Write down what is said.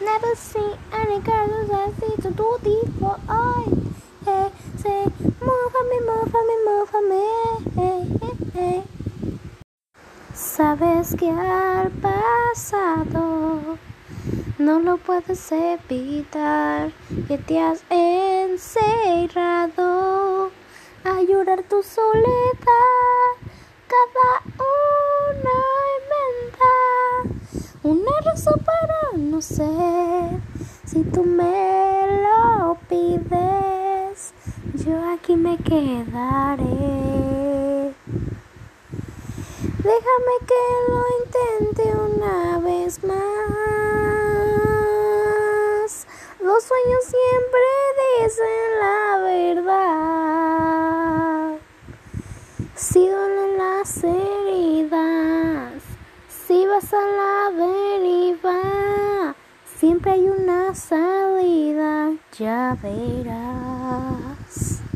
Never seen any girls I see to do this for I. Hey, say, move for me, me, me. Sabes que al pasado no lo puedes evitar, que te has encerrado a llorar tu soledad. Para no ser. Si tú me lo pides, yo aquí me quedaré. Déjame que lo intente una vez más. Los sueños siempre dicen la verdad. Si duelen las heridas, si vas a la siempre hay una salida, ya verás.